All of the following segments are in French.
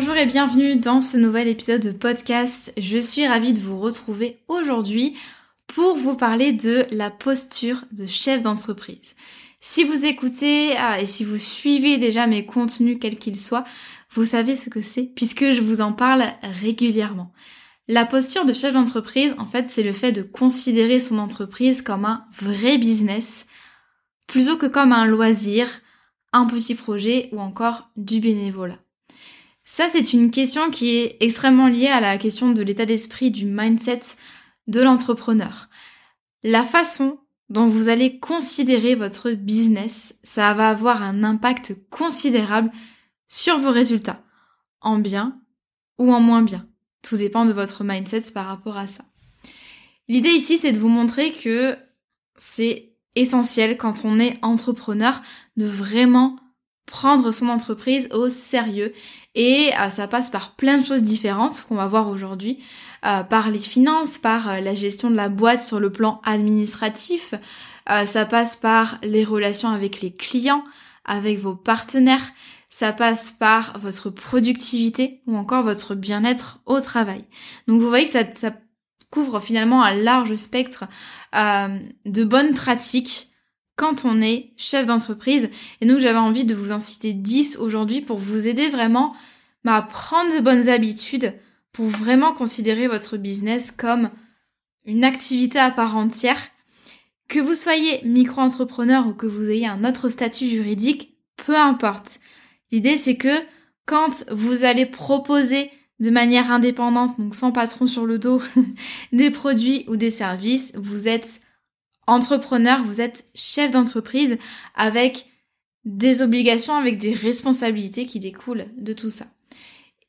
Bonjour et bienvenue dans ce nouvel épisode de podcast. Je suis ravie de vous retrouver aujourd'hui pour vous parler de la posture de chef d'entreprise. Si vous écoutez ah, et si vous suivez déjà mes contenus quels qu'ils soient, vous savez ce que c'est puisque je vous en parle régulièrement. La posture de chef d'entreprise, en fait, c'est le fait de considérer son entreprise comme un vrai business plutôt que comme un loisir, un petit projet ou encore du bénévolat. Ça, c'est une question qui est extrêmement liée à la question de l'état d'esprit, du mindset de l'entrepreneur. La façon dont vous allez considérer votre business, ça va avoir un impact considérable sur vos résultats, en bien ou en moins bien. Tout dépend de votre mindset par rapport à ça. L'idée ici, c'est de vous montrer que c'est essentiel quand on est entrepreneur de vraiment prendre son entreprise au sérieux. Et euh, ça passe par plein de choses différentes qu'on va voir aujourd'hui, euh, par les finances, par euh, la gestion de la boîte sur le plan administratif, ça passe par les relations avec les clients, avec vos partenaires, ça passe par votre productivité ou encore votre bien-être au travail. Donc vous voyez que ça, ça couvre finalement un large spectre de bonnes pratiques quand on est chef d'entreprise. Et donc j'avais envie de vous en citer 10 aujourd'hui pour vous aider vraiment à prendre de bonnes habitudes pour vraiment considérer votre business comme une activité à part entière. Que vous soyez micro-entrepreneur ou que vous ayez un autre statut juridique, peu importe. L'idée c'est que quand vous allez proposer de manière indépendante, donc sans patron sur le dos, des produits ou des services, vous êtes entrepreneur, vous êtes chef d'entreprise avec des obligations, avec des responsabilités qui découlent de tout ça.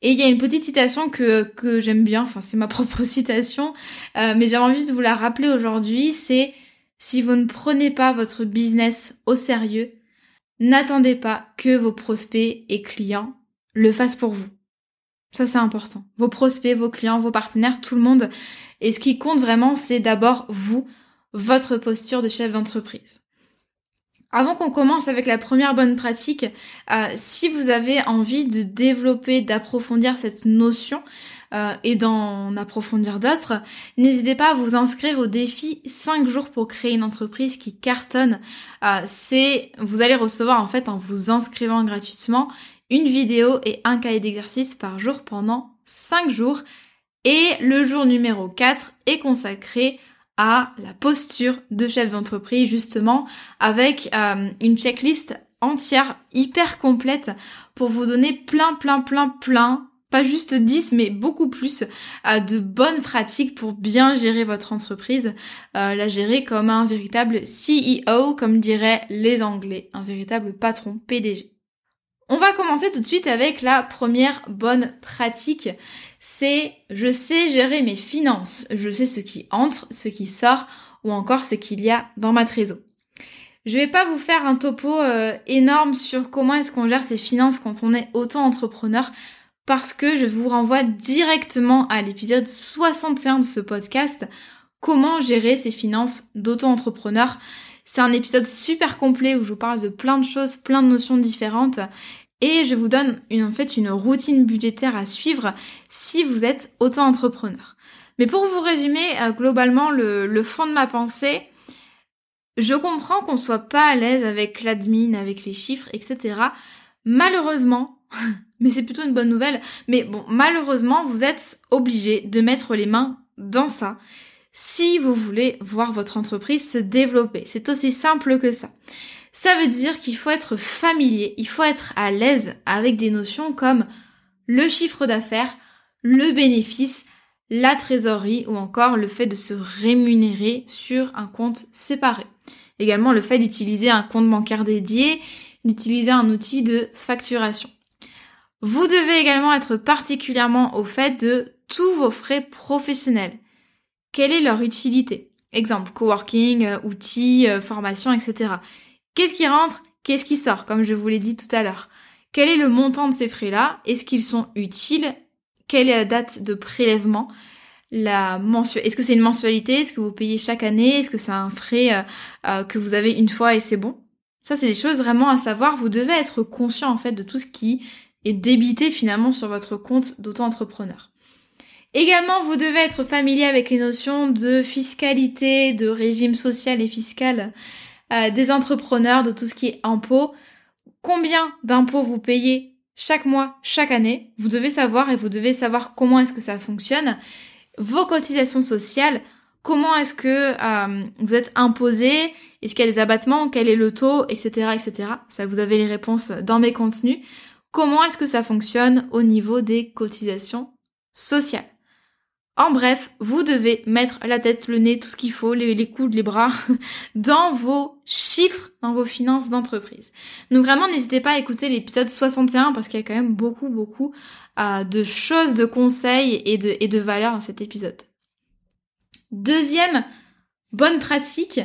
Et il y a une petite citation que, que j'aime bien, enfin c'est ma propre citation, euh, mais j'avais envie de vous la rappeler aujourd'hui, c'est si vous ne prenez pas votre business au sérieux, n'attendez pas que vos prospects et clients le fassent pour vous. Ça c'est important. Vos prospects, vos clients, vos partenaires, tout le monde. Et ce qui compte vraiment, c'est d'abord vous, votre posture de chef d'entreprise. Avant qu'on commence avec la première bonne pratique, euh, si vous avez envie de développer, d'approfondir cette notion euh, et d'en approfondir d'autres, n'hésitez pas à vous inscrire au défi 5 jours pour créer une entreprise qui cartonne. Euh, c'est, vous allez recevoir en fait en vous inscrivant gratuitement une vidéo et un cahier d'exercice par jour pendant 5 jours. Et le jour numéro 4 est consacré à la posture de chef d'entreprise justement avec euh, une checklist entière hyper complète pour vous donner plein plein plein plein pas juste 10 mais beaucoup plus euh, de bonnes pratiques pour bien gérer votre entreprise, euh, la gérer comme un véritable CEO comme diraient les Anglais, un véritable patron PDG. On va commencer tout de suite avec la première bonne pratique, c'est je sais gérer mes finances, je sais ce qui entre, ce qui sort ou encore ce qu'il y a dans ma trésor. Je vais pas vous faire un topo euh, énorme sur comment est-ce qu'on gère ses finances quand on est auto-entrepreneur parce que je vous renvoie directement à l'épisode 61 de ce podcast, comment gérer ses finances d'auto-entrepreneur? C'est un épisode super complet où je vous parle de plein de choses, plein de notions différentes. Et je vous donne en fait une routine budgétaire à suivre si vous êtes auto-entrepreneur. Mais pour vous résumer euh, globalement le, fond de ma pensée, je comprends qu'on soit pas à l'aise avec l'admin, avec les chiffres, etc. Malheureusement, mais c'est plutôt une bonne nouvelle, mais bon, malheureusement, vous êtes obligé de mettre les mains dans ça si vous voulez voir votre entreprise se développer. C'est aussi simple que ça. Ça veut dire qu'il faut être familier, il faut être à l'aise avec des notions comme le chiffre d'affaires, le bénéfice, la trésorerie ou encore le fait de se rémunérer sur un compte séparé. Également le fait d'utiliser un compte bancaire dédié, d'utiliser un outil de facturation. Vous devez également être particulièrement au fait de tous vos frais professionnels. Quelle est leur utilité? Exemple, coworking, euh, outils, euh, formation, etc. Qu'est-ce qui rentre? Qu'est-ce qui sort, comme je vous l'ai dit tout à l'heure. Quel est le montant de ces frais-là? Est-ce qu'ils sont utiles? Quelle est la date de prélèvement? La Est-ce que c'est une mensualité? Est-ce que vous payez chaque année? Est-ce que c'est un frais euh, euh, que vous avez une fois et c'est bon? Ça, c'est des choses vraiment à savoir. Vous devez être conscient en fait de tout ce qui est débité finalement sur votre compte d'auto-entrepreneur. Également, vous devez être familier avec les notions de fiscalité, de régime social et fiscal euh, des entrepreneurs, de tout ce qui est impôts. Combien d'impôts vous payez chaque mois, chaque année? Vous devez savoir et vous devez savoir comment est-ce que ça fonctionne vos cotisations sociales, comment est-ce que euh, vous êtes imposé, est-ce qu'il y a des abattements, quel est le taux, etc., etc. Ça, vous avez les réponses dans mes contenus. Comment est-ce que ça fonctionne au niveau des cotisations sociales? En bref, vous devez mettre la tête, le nez, tout ce qu'il faut, les, coudes, les bras, dans vos chiffres, dans vos finances d'entreprise. Donc vraiment, n'hésitez pas à écouter l'épisode 61 parce qu'il y a quand même beaucoup, beaucoup euh, de choses, de conseils et de, et de valeurs dans cet épisode. Deuxième bonne pratique,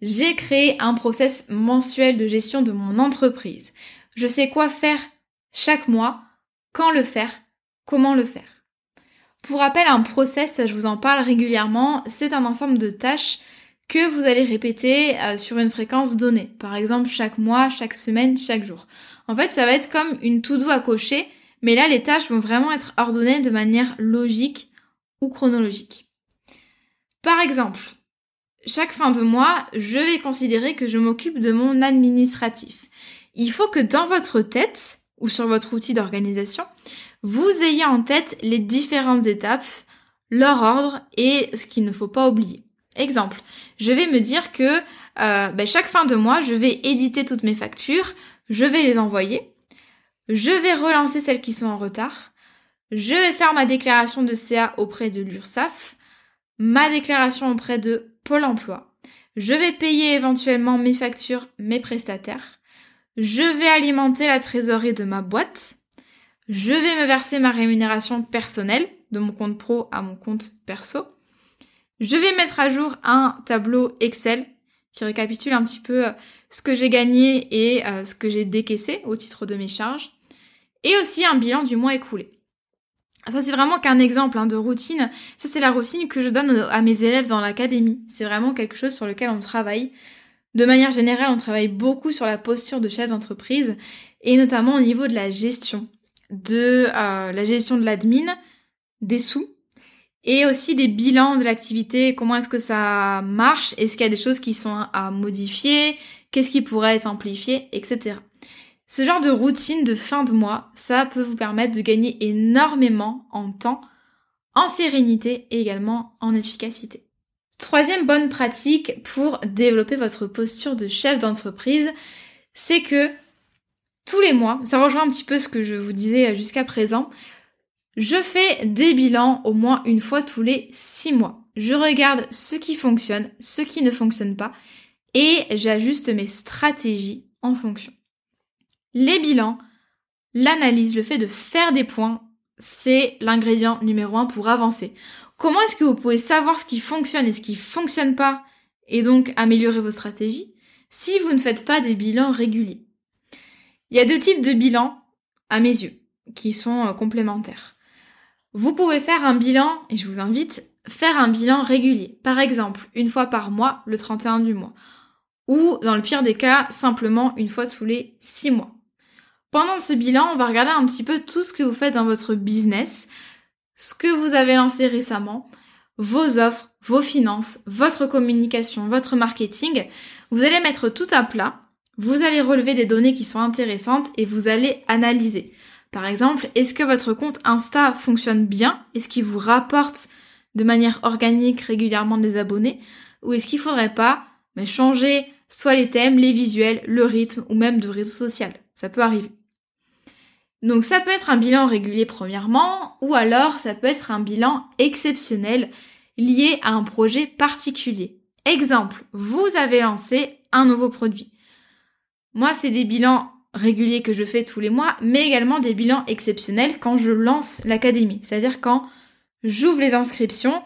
j'ai créé un process mensuel de gestion de mon entreprise. Je sais quoi faire chaque mois, quand le faire, comment le faire. Pour rappel, un process, je vous en parle régulièrement, c'est un ensemble de tâches que vous allez répéter euh, sur une fréquence donnée. Par exemple, chaque mois, chaque semaine, chaque jour. En fait, ça va être comme une to-do à cocher, mais là, les tâches vont vraiment être ordonnées de manière logique ou chronologique. Par exemple, chaque fin de mois, je vais considérer que je m'occupe de mon administratif. Il faut que dans votre tête, ou sur votre outil d'organisation, vous ayez en tête les différentes étapes, leur ordre et ce qu'il ne faut pas oublier. Exemple, je vais me dire que euh, ben, chaque fin de mois, je vais éditer toutes mes factures, je vais les envoyer, je vais relancer celles qui sont en retard, je vais faire ma déclaration de CA auprès de l'URSSAF, ma déclaration auprès de Pôle Emploi, je vais payer éventuellement mes factures, mes prestataires, je vais alimenter la trésorerie de ma boîte, je vais me verser ma rémunération personnelle de mon compte pro à mon compte perso. Je vais mettre à jour un tableau Excel qui récapitule un petit peu euh, ce que j'ai gagné et euh, ce que j'ai décaissé au titre de mes charges. Et aussi un bilan du mois écoulé. Ça c'est vraiment qu'un exemple hein, de routine. Ça c'est la routine que je donne à mes élèves dans l'académie. C'est vraiment quelque chose sur lequel on travaille. De manière générale, on travaille beaucoup sur la posture de chef d'entreprise et notamment au niveau de la gestion de euh, la gestion de l'admin, des sous, et aussi des bilans de l'activité, comment est-ce que ça marche, est-ce qu'il y a des choses qui sont à modifier, qu'est-ce qui pourrait être amplifié, etc. Ce genre de routine de fin de mois, ça peut vous permettre de gagner énormément en temps, en sérénité et également en efficacité. Troisième bonne pratique pour développer votre posture de chef d'entreprise, c'est que tous les mois, ça rejoint un petit peu ce que je vous disais jusqu'à présent, je fais des bilans au moins une fois tous les six mois. Je regarde ce qui fonctionne, ce qui ne fonctionne pas, et j'ajuste mes stratégies en fonction. Les bilans, l'analyse, le fait de faire des points, c'est l'ingrédient numéro un pour avancer. Comment est-ce que vous pouvez savoir ce qui fonctionne et ce qui fonctionne pas, et donc améliorer vos stratégies, si vous ne faites pas des bilans réguliers? Il y a deux types de bilans, à mes yeux, qui sont euh, complémentaires. Vous pouvez faire un bilan, et je vous invite, faire un bilan régulier. Par exemple, une fois par mois, le 31 du mois. ou dans le pire des cas, simplement une fois tous les six mois. Pendant ce bilan, on va regarder un petit peu tout ce que vous faites dans votre business, ce que vous avez lancé récemment, vos offres, vos finances, votre communication, votre marketing. Vous allez mettre tout à plat, vous allez relever des données qui sont intéressantes et vous allez analyser. Par exemple, est-ce que votre compte Insta fonctionne bien? Est-ce qu'il vous rapporte de manière organique régulièrement des abonnés? Ou est-ce qu'il faudrait pas mais changer soit les thèmes, les visuels, le rythme ou même de réseau social? Ça peut arriver. Donc ça peut être un bilan régulier premièrement, ou alors ça peut être un bilan exceptionnel lié à un projet particulier. Exemple, vous avez lancé un nouveau produit. Moi, c'est des bilans réguliers que je fais tous les mois, mais également des bilans exceptionnels quand je lance l'académie, c'est-à-dire quand j'ouvre les inscriptions.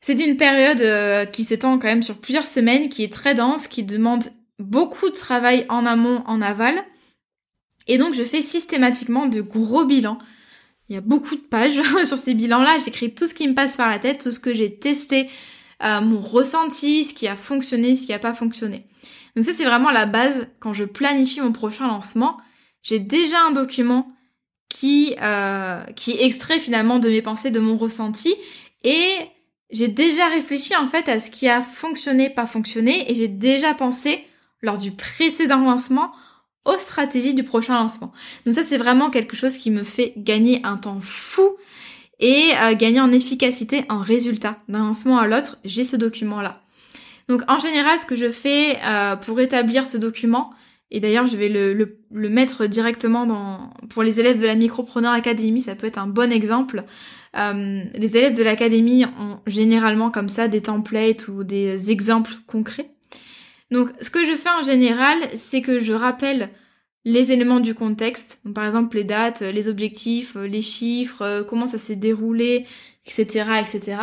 C'est une période euh, qui s'étend quand même sur plusieurs semaines, qui est très dense, qui demande beaucoup de travail en amont, en aval. Et donc je fais systématiquement de gros bilans. Il y a beaucoup de pages sur ces bilans-là. J'écris tout ce qui me passe par la tête, tout ce que j'ai testé, euh, mon ressenti, ce qui a fonctionné, ce qui n'a pas fonctionné. Donc ça c'est vraiment la base quand je planifie mon prochain lancement. J'ai déjà un document qui, euh, qui extrait finalement de mes pensées, de mon ressenti. Et j'ai déjà réfléchi en fait à ce qui a fonctionné, pas fonctionné. Et j'ai déjà pensé lors du précédent lancement aux stratégies du prochain lancement. Donc ça c'est vraiment quelque chose qui me fait gagner un temps fou et euh, gagner en efficacité, en résultat. D'un lancement à l'autre, j'ai ce document-là. Donc en général, ce que je fais euh, pour établir ce document, et d'ailleurs je vais le, mettre directement dans pour les élèves de la Micropreneur Academy, ça peut être un bon exemple. Euh, les élèves de l'académie ont généralement comme ça des templates ou des exemples concrets. Donc ce que je fais en général, c'est que je rappelle les éléments du contexte, par exemple les dates, les objectifs, les chiffres, comment ça s'est déroulé, etc., etc.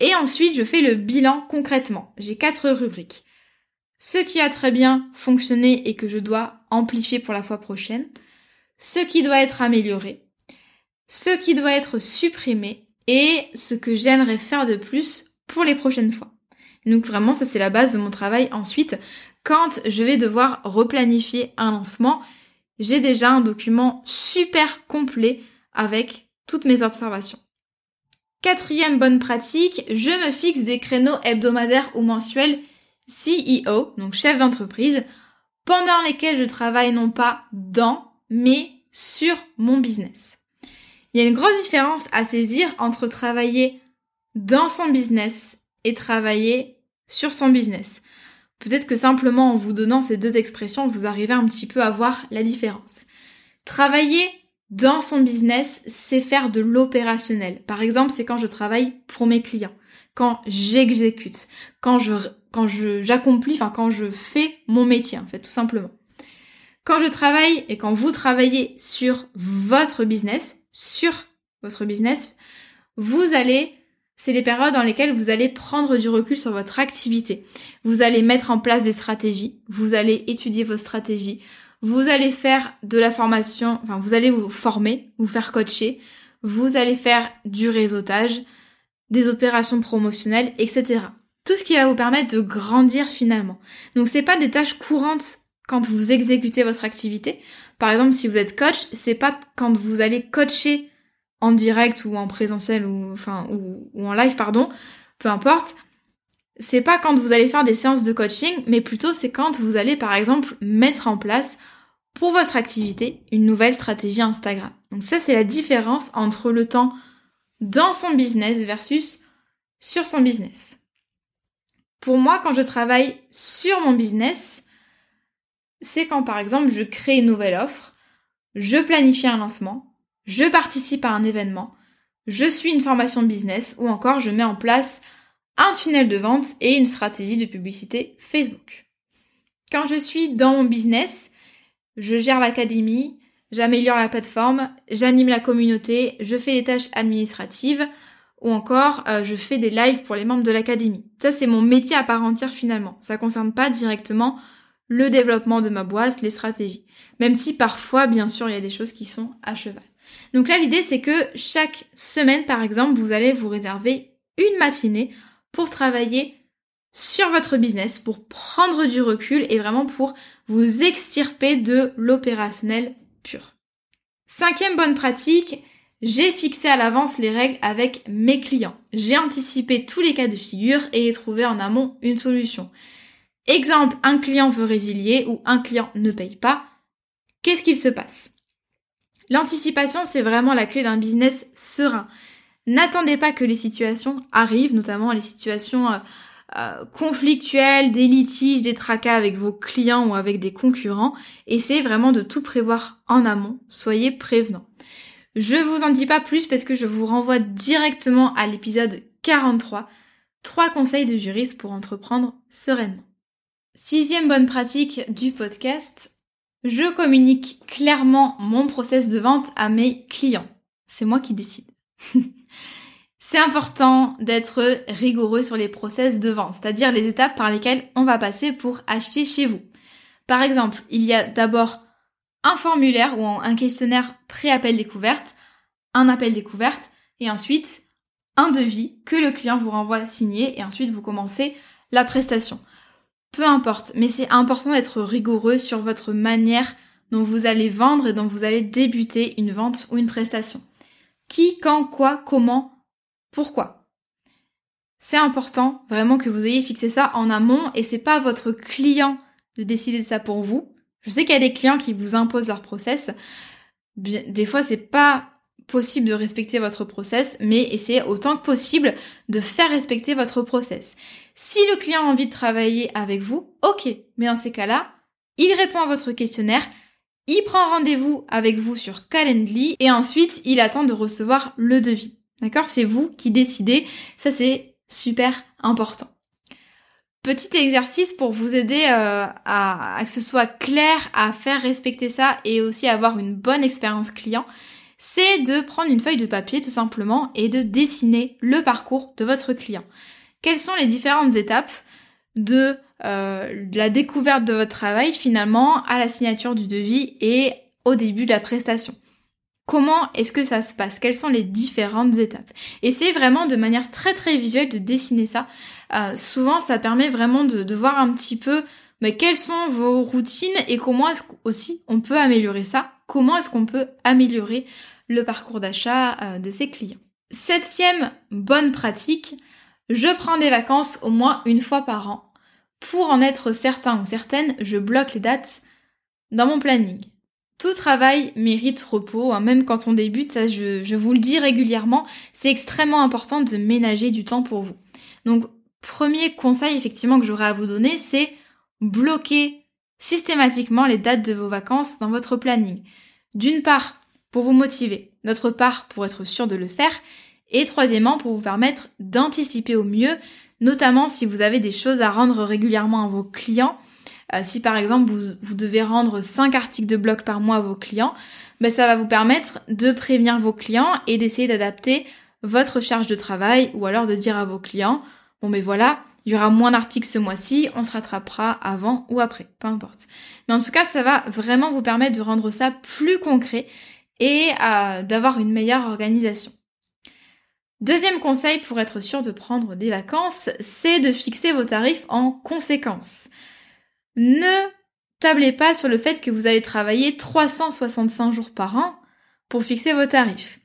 Et ensuite, je fais le bilan concrètement. J'ai quatre rubriques. Ce qui a très bien fonctionné et que je dois amplifier pour la fois prochaine. Ce qui doit être amélioré. Ce qui doit être supprimé. Et ce que j'aimerais faire de plus pour les prochaines fois. Donc vraiment, ça c'est la base de mon travail. Ensuite, quand je vais devoir replanifier un lancement, j'ai déjà un document super complet avec toutes mes observations. Quatrième bonne pratique, je me fixe des créneaux hebdomadaires ou mensuels CEO, donc chef d'entreprise, pendant lesquels je travaille non pas dans, mais sur mon business. Il y a une grosse différence à saisir entre travailler dans son business et travailler sur son business. Peut-être que simplement en vous donnant ces deux expressions, vous arrivez un petit peu à voir la différence. Travailler dans son business, c'est faire de l'opérationnel. Par exemple, c'est quand je travaille pour mes clients, quand j'exécute, quand je quand je j'accomplis, enfin quand je fais mon métier en fait, tout simplement. Quand je travaille et quand vous travaillez sur votre business, sur votre business, vous allez c'est les périodes dans lesquelles vous allez prendre du recul sur votre activité. Vous allez mettre en place des stratégies, vous allez étudier vos stratégies, vous allez faire de la formation, enfin vous allez vous former, vous faire coacher, vous allez faire du réseautage, des opérations promotionnelles, etc. Tout ce qui va vous permettre de grandir finalement. Donc c'est pas des tâches courantes quand vous exécutez votre activité. Par exemple, si vous êtes coach, c'est pas quand vous allez coacher en direct ou en présentiel ou en live pardon, peu importe. C'est pas quand vous allez faire des séances de coaching, mais plutôt c'est quand vous allez par exemple mettre en place pour votre activité une nouvelle stratégie Instagram. Donc ça, c'est la différence entre le temps dans son business versus sur son business. Pour moi, quand je travaille sur mon business, c'est quand par exemple je crée une nouvelle offre, je planifie un lancement, je participe à un événement, je suis une formation business ou encore je mets en place un tunnel de vente et une stratégie de publicité Facebook. Quand je suis dans mon business, je gère l'académie, j'améliore la plateforme, j'anime la communauté, je fais des tâches administratives ou encore euh, je fais des lives pour les membres de l'académie. Ça c'est mon métier à part entière finalement. Ça concerne pas directement le développement de ma boîte, les stratégies. Même si parfois bien sûr il y a des choses qui sont à cheval. Donc là l'idée c'est que chaque semaine par exemple vous allez vous réserver une matinée pour travailler sur votre business pour prendre du recul et vraiment pour vous extirper de l'opérationnel pur. Cinquième bonne pratique, j'ai fixé à l'avance les règles avec mes clients. J'ai anticipé tous les cas de figure et trouvé en amont une solution. Exemple, un client veut résilier ou un client ne paye pas. Qu'est-ce qu'il se passe? L'anticipation, c'est vraiment la clé d'un business serein. N'attendez pas que les situations arrivent, notamment les situations euh, conflictuelles, des litiges, des tracas avec vos clients ou avec des concurrents. Essayez vraiment de tout prévoir en amont. Soyez prévenant. Je vous en dis pas plus parce que je vous renvoie directement à l'épisode 43. Trois conseils de juriste pour entreprendre sereinement. Sixième bonne pratique du podcast, je communique clairement mon process de vente à mes clients. C'est moi qui décide. C'est important d'être rigoureux sur les process de vente, c'est-à-dire les étapes par lesquelles on va passer pour acheter chez vous. Par exemple, il y a d'abord un formulaire ou un questionnaire pré-appel découverte, un appel découverte, et ensuite un devis que le client vous renvoie signé, et ensuite vous commencez la prestation. Peu importe, mais c'est important d'être rigoureux sur votre manière dont vous allez vendre et dont vous allez débuter une vente ou une prestation. Qui, quand, quoi, comment, pourquoi? C'est important vraiment que vous ayez fixé ça en amont et c'est pas votre client de décider de ça pour vous. Je sais qu'il y a des clients qui vous imposent leur process. Des fois, c'est pas possible de respecter votre process, mais essayez autant que possible de faire respecter votre process. Si le client a envie de travailler avec vous, ok, mais dans ces cas-là, il répond à votre questionnaire, il prend rendez-vous avec vous sur Calendly et ensuite il attend de recevoir le devis. D'accord? C'est vous qui décidez, ça c'est super important. Petit exercice pour vous aider euh, à, que ce soit clair, à faire respecter ça et aussi avoir une bonne expérience client c'est de prendre une feuille de papier tout simplement et de dessiner le parcours de votre client. Quelles sont les différentes étapes de, euh, la découverte de votre travail finalement à la signature du devis et au début de la prestation? Comment est-ce que ça se passe? Quelles sont les différentes étapes? Essayez vraiment de manière très très visuelle de dessiner ça. Euh, souvent, ça permet vraiment de, de voir un petit peu mais quelles sont vos routines et comment est-ce aussi on peut améliorer ça? Comment est-ce qu'on peut améliorer le parcours d'achat euh, de ses clients? Septième bonne pratique, je prends des vacances au moins une fois par an. Pour en être certain ou certaine, je bloque les dates dans mon planning. Tout travail mérite repos, hein, même quand on débute, ça je, je vous le dis régulièrement, c'est extrêmement important de ménager du temps pour vous. Donc, premier conseil effectivement que j'aurais à vous donner, c'est bloquer systématiquement les dates de vos vacances dans votre planning. D'une part, pour vous motiver, d'autre part, pour être sûr de le faire, et troisièmement, pour vous permettre d'anticiper au mieux, notamment si vous avez des choses à rendre régulièrement à vos clients. Euh, si par exemple vous, devez rendre 5 articles de blog par mois à vos clients, ben, ça va vous permettre de prévenir vos clients et d'essayer d'adapter votre charge de travail ou alors de dire à vos clients, bon ben voilà, il y aura moins d'articles ce mois-ci, on se rattrapera avant ou après, peu importe. Mais en tout cas, ça va vraiment vous permettre de rendre ça plus concret et euh, d'avoir une meilleure organisation. Deuxième conseil pour être sûr de prendre des vacances, c'est de fixer vos tarifs en conséquence. Ne tablez pas sur le fait que vous allez travailler 365 jours par an pour fixer vos tarifs.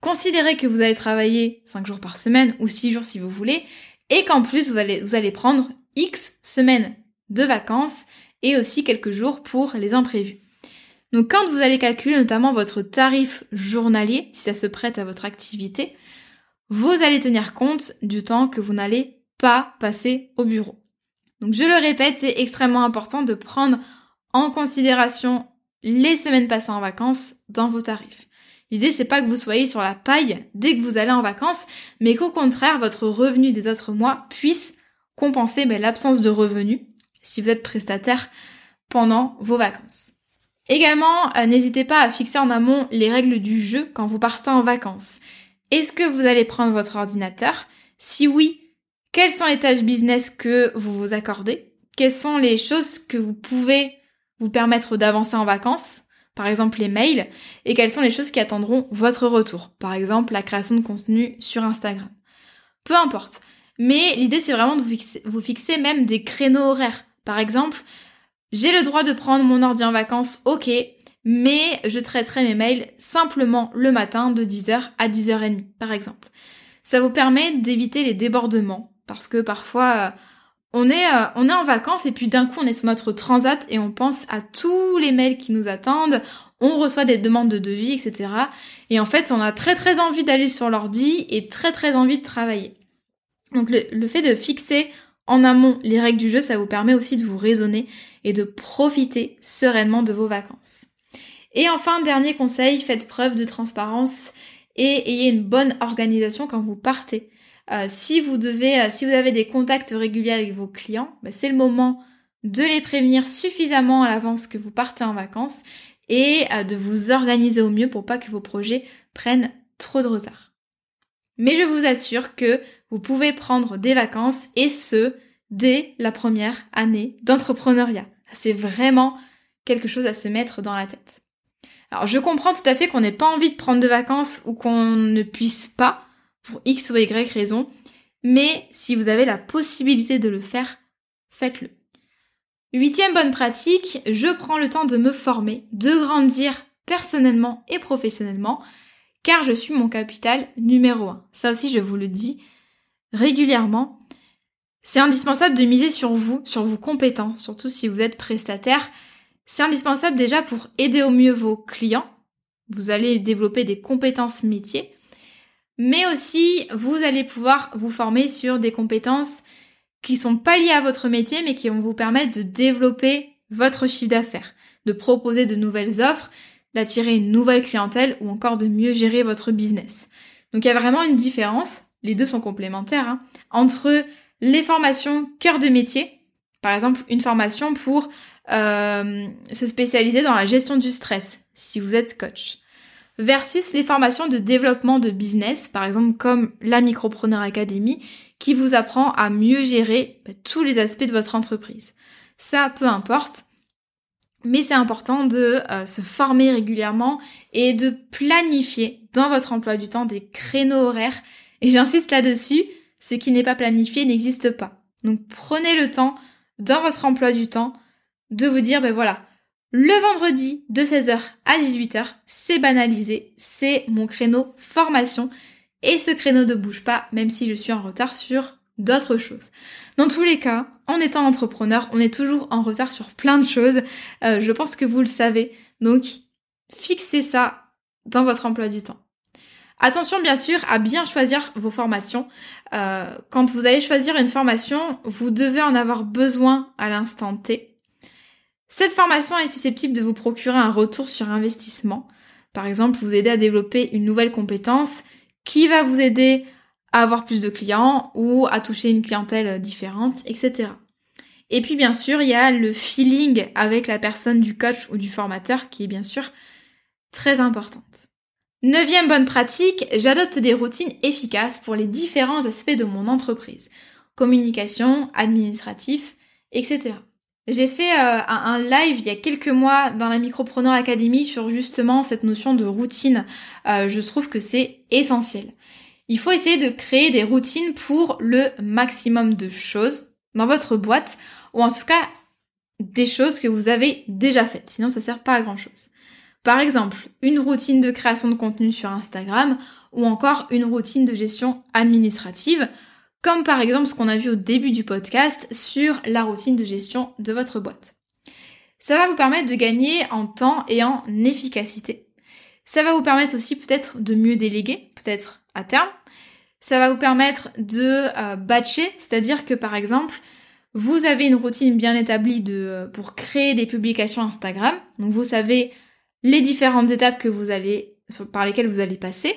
Considérez que vous allez travailler 5 jours par semaine ou 6 jours si vous voulez et qu'en plus vous allez, vous allez prendre X semaines de vacances et aussi quelques jours pour les imprévus. Donc quand vous allez calculer notamment votre tarif journalier, si ça se prête à votre activité, vous allez tenir compte du temps que vous n'allez pas passer au bureau. Donc je le répète, c'est extrêmement important de prendre en considération les semaines passées en vacances dans vos tarifs. L'idée, c'est pas que vous soyez sur la paille dès que vous allez en vacances, mais qu'au contraire, votre revenu des autres mois puisse compenser ben, l'absence de revenus si vous êtes prestataire pendant vos vacances. Également, euh, n'hésitez pas à fixer en amont les règles du jeu quand vous partez en vacances. Est-ce que vous allez prendre votre ordinateur? Si oui, quelles sont les tâches business que vous vous accordez? Quelles sont les choses que vous pouvez vous permettre d'avancer en vacances? Par exemple les mails, et quelles sont les choses qui attendront votre retour, par exemple la création de contenu sur Instagram. Peu importe. Mais l'idée, c'est vraiment de vous fixer, même des créneaux horaires. Par exemple, j'ai le droit de prendre mon ordi en vacances, ok, mais je traiterai mes mails simplement le matin de 10h à 10h30, par exemple. Ça vous permet d'éviter les débordements, parce que parfois, euh, on est, euh, on est en vacances et puis d'un coup, on est sur notre transat et on pense à tous les mails qui nous attendent, on reçoit des demandes de devis, etc. Et en fait, on a très très envie d'aller sur l'ordi et très très envie de travailler. Donc le, fait de fixer en amont les règles du jeu, ça vous permet aussi de vous raisonner et de profiter sereinement de vos vacances. Et enfin, dernier conseil, faites preuve de transparence et ayez une bonne organisation quand vous partez. Euh, si vous devez, euh, si vous avez des contacts réguliers avec vos clients, bah, c'est le moment de les prévenir suffisamment à l'avance que vous partez en vacances et euh, de vous organiser au mieux pour pas que vos projets prennent trop de retard. Mais je vous assure que vous pouvez prendre des vacances et ce, dès la première année d'entrepreneuriat. C'est vraiment quelque chose à se mettre dans la tête. Alors je comprends tout à fait qu'on n'ait pas envie de prendre de vacances ou qu'on ne puisse pas, pour X ou Y raison, mais si vous avez la possibilité de le faire, faites-le. Huitième bonne pratique, je prends le temps de me former, de grandir personnellement et professionnellement, car je suis mon capital numéro un. Ça aussi, je vous le dis régulièrement. C'est indispensable de miser sur vous, sur vos compétences, surtout si vous êtes prestataire. C'est indispensable déjà pour aider au mieux vos clients. Vous allez développer des compétences métiers, mais aussi vous allez pouvoir vous former sur des compétences qui sont pas liées à votre métier, mais qui vont vous permettre de développer votre chiffre d'affaires, de proposer de nouvelles offres, d'attirer une nouvelle clientèle ou encore de mieux gérer votre business. Donc il y a vraiment une différence, les deux sont complémentaires, hein, entre les formations cœur de métier, par exemple une formation pour euh, se spécialiser dans la gestion du stress, si vous êtes coach, versus les formations de développement de business, par exemple comme la Micropreneur Academy, qui vous apprend à mieux gérer bah, tous les aspects de votre entreprise. Ça, peu importe, mais c'est important de euh, se former régulièrement et de planifier dans votre emploi du temps des créneaux horaires. Et j'insiste là-dessus, ce qui n'est pas planifié n'existe pas. Donc prenez le temps dans votre emploi du temps de vous dire, ben voilà, le vendredi de 16h à 18h, c'est banalisé, c'est mon créneau formation et ce créneau ne bouge pas, même si je suis en retard sur d'autres choses. Dans tous les cas, en étant entrepreneur, on est toujours en retard sur plein de choses. Euh, je pense que vous le savez. Donc, fixez ça dans votre emploi du temps. Attention bien sûr à bien choisir vos formations. Euh, quand vous allez choisir une formation, vous devez en avoir besoin à l'instant T. Cette formation est susceptible de vous procurer un retour sur investissement. Par exemple, vous aider à développer une nouvelle compétence qui va vous aider à avoir plus de clients ou à toucher une clientèle différente, etc. Et puis bien sûr, il y a le feeling avec la personne du coach ou du formateur qui est bien sûr très importante. Neuvième bonne pratique, j'adopte des routines efficaces pour les différents aspects de mon entreprise. Communication, administratif, etc. J'ai fait euh, un, live il y a quelques mois dans la Micropreneur Academy sur justement cette notion de routine. Euh, je trouve que c'est essentiel. Il faut essayer de créer des routines pour le maximum de choses dans votre boîte, ou en tout cas des choses que vous avez déjà faites, sinon ça sert pas à grand chose. Par exemple, une routine de création de contenu sur Instagram, ou encore une routine de gestion administrative, comme par exemple ce qu'on a vu au début du podcast sur la routine de gestion de votre boîte. Ça va vous permettre de gagner en temps et en efficacité. Ça va vous permettre aussi peut-être de mieux déléguer, peut-être à terme. Ça va vous permettre de euh, batcher, c'est-à-dire que par exemple, vous avez une routine bien établie de, euh, pour créer des publications Instagram. Donc vous savez les différentes étapes que vous allez, par lesquelles vous allez passer.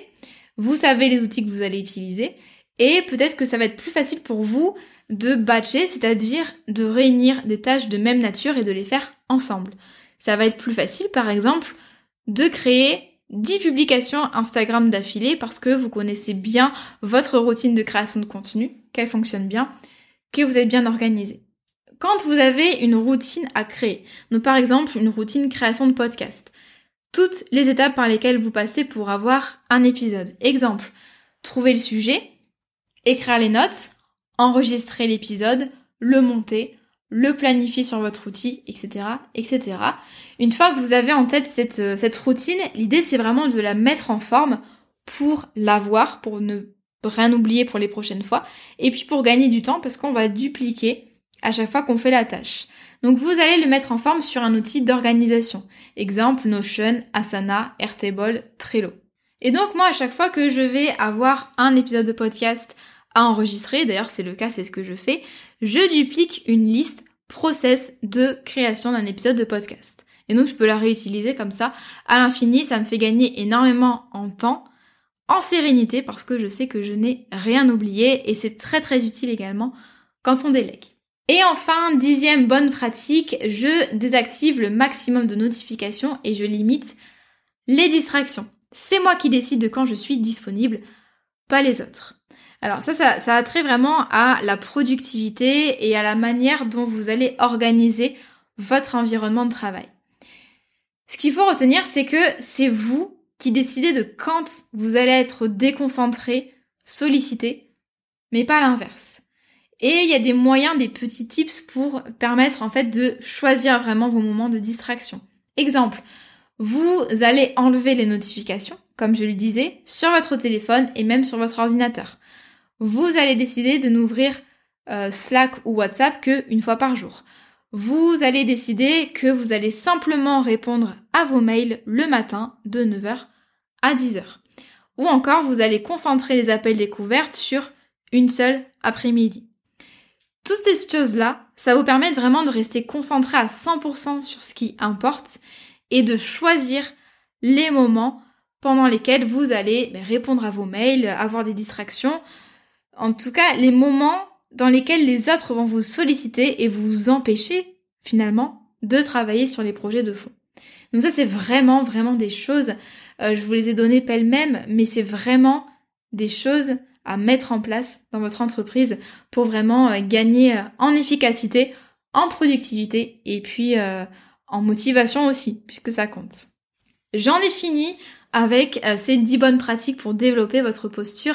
Vous savez les outils que vous allez utiliser. Et peut-être que ça va être plus facile pour vous de batcher, c'est-à-dire de réunir des tâches de même nature et de les faire ensemble. Ça va être plus facile, par exemple, de créer 10 publications Instagram d'affilée parce que vous connaissez bien votre routine de création de contenu, qu'elle fonctionne bien, que vous êtes bien organisé. Quand vous avez une routine à créer, donc par exemple une routine création de podcast, toutes les étapes par lesquelles vous passez pour avoir un épisode. Exemple, trouver le sujet, écrire les notes, enregistrer l'épisode, le monter, le planifier sur votre outil, etc., etc. Une fois que vous avez en tête cette, euh, cette routine, l'idée c'est vraiment de la mettre en forme pour l'avoir, pour ne rien oublier pour les prochaines fois, et puis pour gagner du temps parce qu'on va dupliquer à chaque fois qu'on fait la tâche. Donc vous allez le mettre en forme sur un outil d'organisation. Exemple Notion, Asana, Airtable, Trello. Et donc moi à chaque fois que je vais avoir un épisode de podcast à enregistrer, d'ailleurs c'est le cas, c'est ce que je fais, je duplique une liste process de création d'un épisode de podcast. Et donc je peux la réutiliser comme ça à l'infini, ça me fait gagner énormément en temps, en sérénité parce que je sais que je n'ai rien oublié et c'est très très utile également quand on délègue. Et enfin, dixième bonne pratique, je désactive le maximum de notifications et je limite les distractions. C'est moi qui décide de quand je suis disponible, pas les autres. Alors ça, ça, ça a trait vraiment à la productivité et à la manière dont vous allez organiser votre environnement de travail. Ce qu'il faut retenir, c'est que c'est vous qui décidez de quand vous allez être déconcentré, sollicité, mais pas l'inverse. Et il y a des moyens, des petits tips pour permettre en fait de choisir vraiment vos moments de distraction. Exemple, vous allez enlever les notifications, comme je le disais, sur votre téléphone et même sur votre ordinateur. Vous allez décider de n'ouvrir euh, Slack ou WhatsApp qu'une fois par jour. Vous allez décider que vous allez simplement répondre à vos mails le matin de 9h à 10h. Ou encore, vous allez concentrer les appels découvertes sur une seule après-midi. Toutes ces choses-là, ça vous permet vraiment de rester concentré à 100% sur ce qui importe et de choisir les moments pendant lesquels vous allez ben, répondre à vos mails, avoir des distractions. En tout cas, les moments dans lesquels les autres vont vous solliciter et vous empêcher finalement de travailler sur les projets de fond. Donc ça, c'est vraiment, vraiment des choses, euh, je vous les ai données pêle-même, mais c'est vraiment des choses à mettre en place dans votre entreprise pour vraiment euh, gagner euh, en efficacité, en productivité et puis en motivation aussi, puisque ça compte. J'en ai fini avec ces 10 bonnes pratiques pour développer votre posture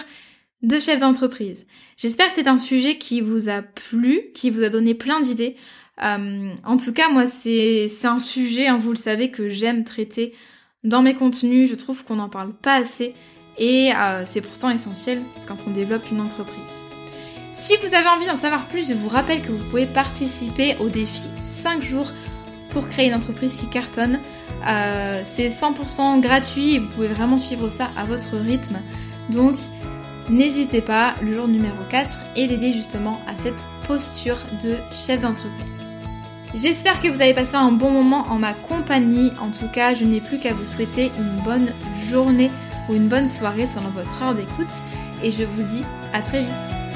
de chef d'entreprise. J'espère que c'est un sujet qui vous a plu, qui vous a donné plein d'idées. en tout cas, moi, c'est un sujet, hein, vous le savez, que j'aime traiter dans mes contenus. Je trouve qu'on n'en parle pas assez et euh, c'est pourtant essentiel quand on développe une entreprise. Si vous avez envie d'en savoir plus, je vous rappelle que vous pouvez participer au défi 5 jours pour créer une entreprise qui cartonne. Euh, c'est 100% gratuit et vous pouvez vraiment suivre ça à votre rythme. Donc n'hésitez pas, le jour numéro 4 est dédié justement à cette posture de chef d'entreprise. J'espère que vous avez passé un bon moment en ma compagnie. En tout cas, je n'ai plus qu'à vous souhaiter une bonne journée ou une bonne soirée selon votre heure d'écoute et je vous dis à très vite.